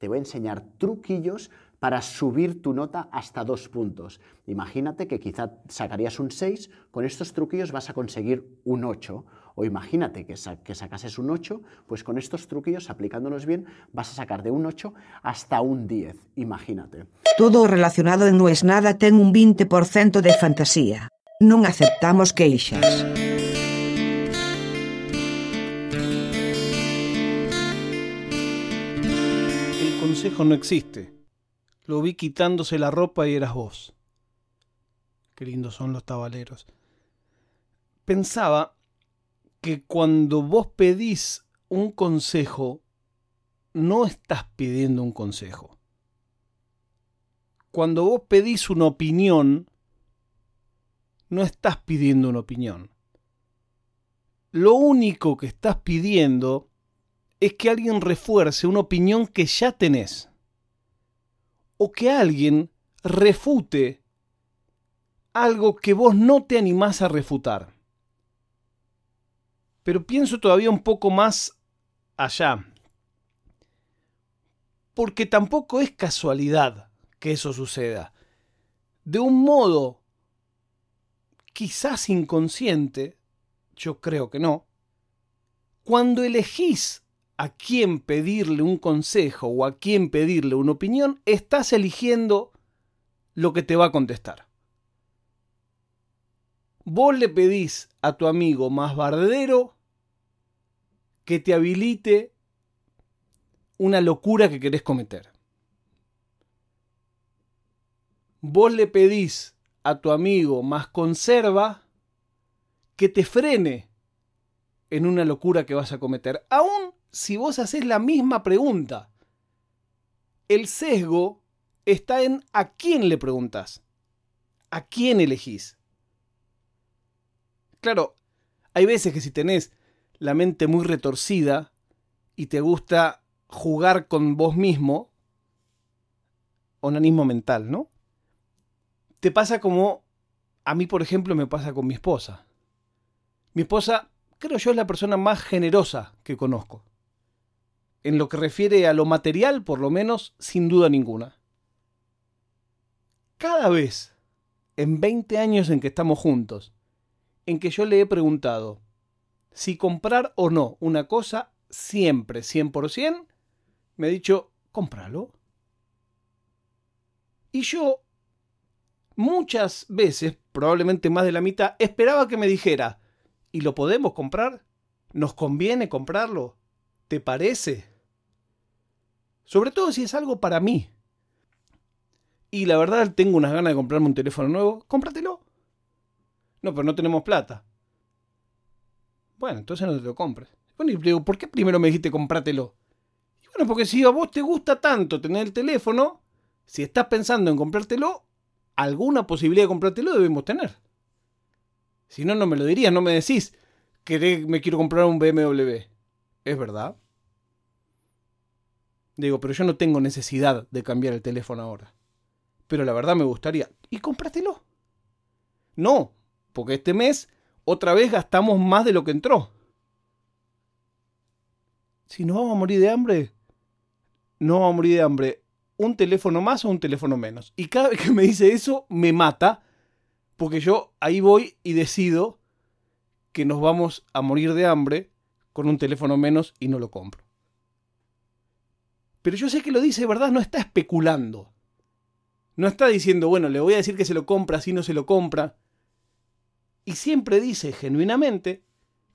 te voy a enseñar truquillos para subir tu nota hasta dos puntos. Imagínate que quizá sacarías un 6, con estos truquillos vas a conseguir un 8. O imagínate que, que sacases un 8, pues con estos truquillos, aplicándolos bien, vas a sacar de un 8 hasta un 10. Imagínate. Todo relacionado No es nada ten un 20% de fantasía. Non aceptamos queixas. Consejo no existe. Lo vi quitándose la ropa y eras vos. Qué lindos son los tabaleros. Pensaba que cuando vos pedís un consejo, no estás pidiendo un consejo. Cuando vos pedís una opinión, no estás pidiendo una opinión. Lo único que estás pidiendo es que alguien refuerce una opinión que ya tenés. O que alguien refute algo que vos no te animás a refutar. Pero pienso todavía un poco más allá. Porque tampoco es casualidad que eso suceda. De un modo quizás inconsciente, yo creo que no, cuando elegís a quién pedirle un consejo o a quién pedirle una opinión, estás eligiendo lo que te va a contestar. Vos le pedís a tu amigo más bardero que te habilite una locura que querés cometer. Vos le pedís a tu amigo más conserva que te frene en una locura que vas a cometer. Aún si vos haces la misma pregunta, el sesgo está en a quién le preguntas, a quién elegís. Claro, hay veces que si tenés la mente muy retorcida y te gusta jugar con vos mismo, onanismo mental, ¿no? te pasa como a mí, por ejemplo, me pasa con mi esposa. Mi esposa, creo yo, es la persona más generosa que conozco. En lo que refiere a lo material, por lo menos, sin duda ninguna. Cada vez, en 20 años en que estamos juntos, en que yo le he preguntado si comprar o no una cosa, siempre, 100%, me ha dicho, cómpralo. Y yo muchas veces, probablemente más de la mitad, esperaba que me dijera, ¿y lo podemos comprar? ¿Nos conviene comprarlo? ¿Te parece? Sobre todo si es algo para mí. Y la verdad tengo unas ganas de comprarme un teléfono nuevo, cómpratelo. No, pero no tenemos plata. Bueno, entonces no te lo compres. Bueno, y digo, ¿por qué primero me dijiste comprátelo? Y bueno, porque si a vos te gusta tanto tener el teléfono, si estás pensando en comprártelo, alguna posibilidad de comprártelo debemos tener. Si no, no me lo dirías, no me decís que me quiero comprar un BMW. ¿Es verdad? Digo, pero yo no tengo necesidad de cambiar el teléfono ahora. Pero la verdad me gustaría. ¿Y cómpratelo? No, porque este mes otra vez gastamos más de lo que entró. Si no vamos a morir de hambre, no vamos a morir de hambre un teléfono más o un teléfono menos. Y cada vez que me dice eso, me mata, porque yo ahí voy y decido que nos vamos a morir de hambre con un teléfono menos y no lo compro. Pero yo sé que lo dice de verdad, no está especulando. No está diciendo, bueno, le voy a decir que se lo compra, si no se lo compra. Y siempre dice genuinamente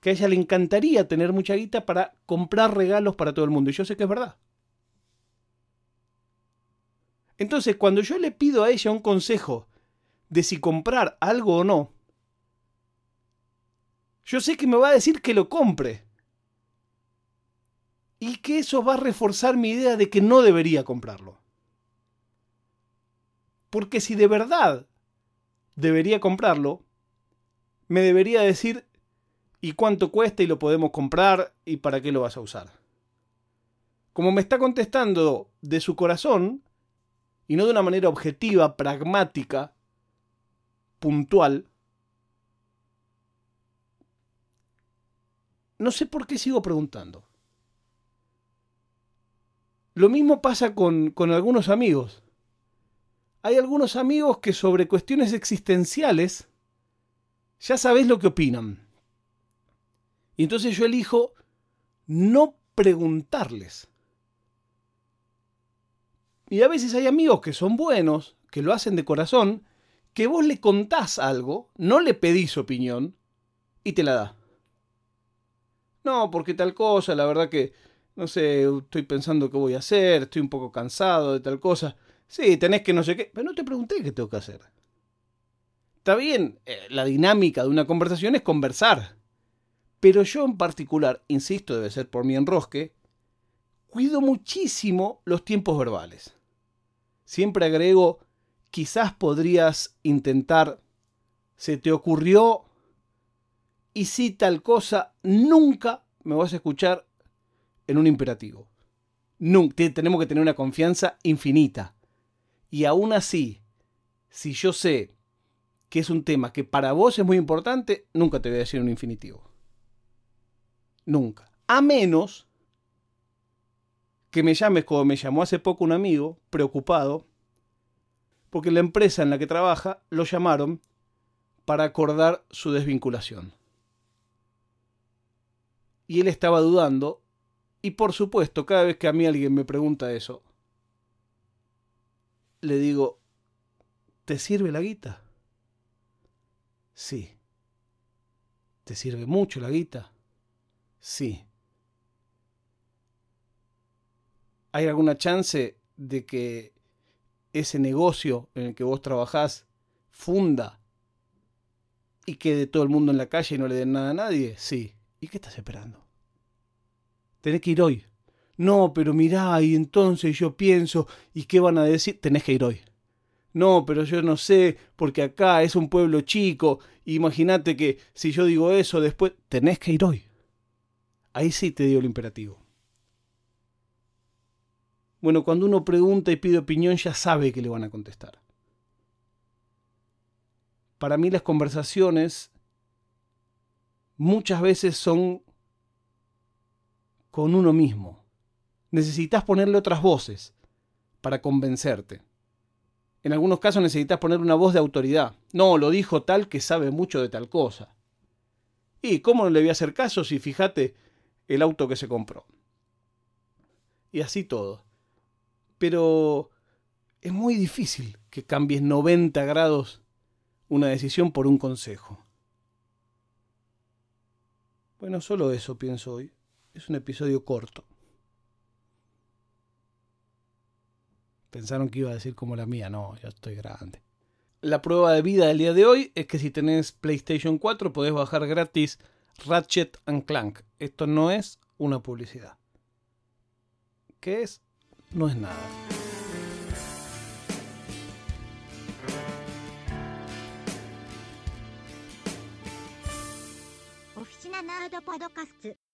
que a ella le encantaría tener mucha guita para comprar regalos para todo el mundo. Y yo sé que es verdad. Entonces, cuando yo le pido a ella un consejo de si comprar algo o no, yo sé que me va a decir que lo compre. Y que eso va a reforzar mi idea de que no debería comprarlo. Porque si de verdad debería comprarlo, me debería decir y cuánto cuesta y lo podemos comprar y para qué lo vas a usar. Como me está contestando de su corazón, y no de una manera objetiva, pragmática, puntual, no sé por qué sigo preguntando. Lo mismo pasa con, con algunos amigos. Hay algunos amigos que sobre cuestiones existenciales ya sabes lo que opinan. Y entonces yo elijo no preguntarles. Y a veces hay amigos que son buenos, que lo hacen de corazón, que vos le contás algo, no le pedís opinión y te la da. No, porque tal cosa, la verdad que, no sé, estoy pensando qué voy a hacer, estoy un poco cansado de tal cosa. Sí, tenés que no sé qué, pero no te pregunté qué tengo que hacer. Está bien, eh, la dinámica de una conversación es conversar. Pero yo en particular, insisto, debe ser por mi enrosque, cuido muchísimo los tiempos verbales. Siempre agrego, quizás podrías intentar, se te ocurrió, y si tal cosa, nunca me vas a escuchar en un imperativo. Nunca, tenemos que tener una confianza infinita. Y aún así, si yo sé que es un tema que para vos es muy importante, nunca te voy a decir un infinitivo. Nunca. A menos que me llames como me llamó hace poco un amigo, preocupado, porque la empresa en la que trabaja lo llamaron para acordar su desvinculación. Y él estaba dudando, y por supuesto, cada vez que a mí alguien me pregunta eso, le digo, ¿te sirve la guita? Sí. ¿Te sirve mucho la guita? Sí. ¿Hay alguna chance de que ese negocio en el que vos trabajás funda y quede todo el mundo en la calle y no le den nada a nadie? Sí. ¿Y qué estás esperando? Tenés que ir hoy. No, pero mirá, y entonces yo pienso, ¿y qué van a decir? Tenés que ir hoy. No, pero yo no sé, porque acá es un pueblo chico. Imagínate que si yo digo eso, después tenés que ir hoy. Ahí sí te dio el imperativo. Bueno, cuando uno pregunta y pide opinión ya sabe que le van a contestar. Para mí las conversaciones muchas veces son con uno mismo. Necesitas ponerle otras voces para convencerte. En algunos casos necesitas poner una voz de autoridad. No, lo dijo tal que sabe mucho de tal cosa. ¿Y cómo no le voy a hacer caso si fíjate el auto que se compró? Y así todo. Pero es muy difícil que cambies 90 grados una decisión por un consejo. Bueno, solo eso pienso hoy es un episodio corto. Pensaron que iba a decir como la mía, no, ya estoy grande. La prueba de vida del día de hoy es que si tenés PlayStation 4 podés bajar gratis Ratchet and Clank. Esto no es una publicidad. ¿Qué es? No es nada. Oficina Podcast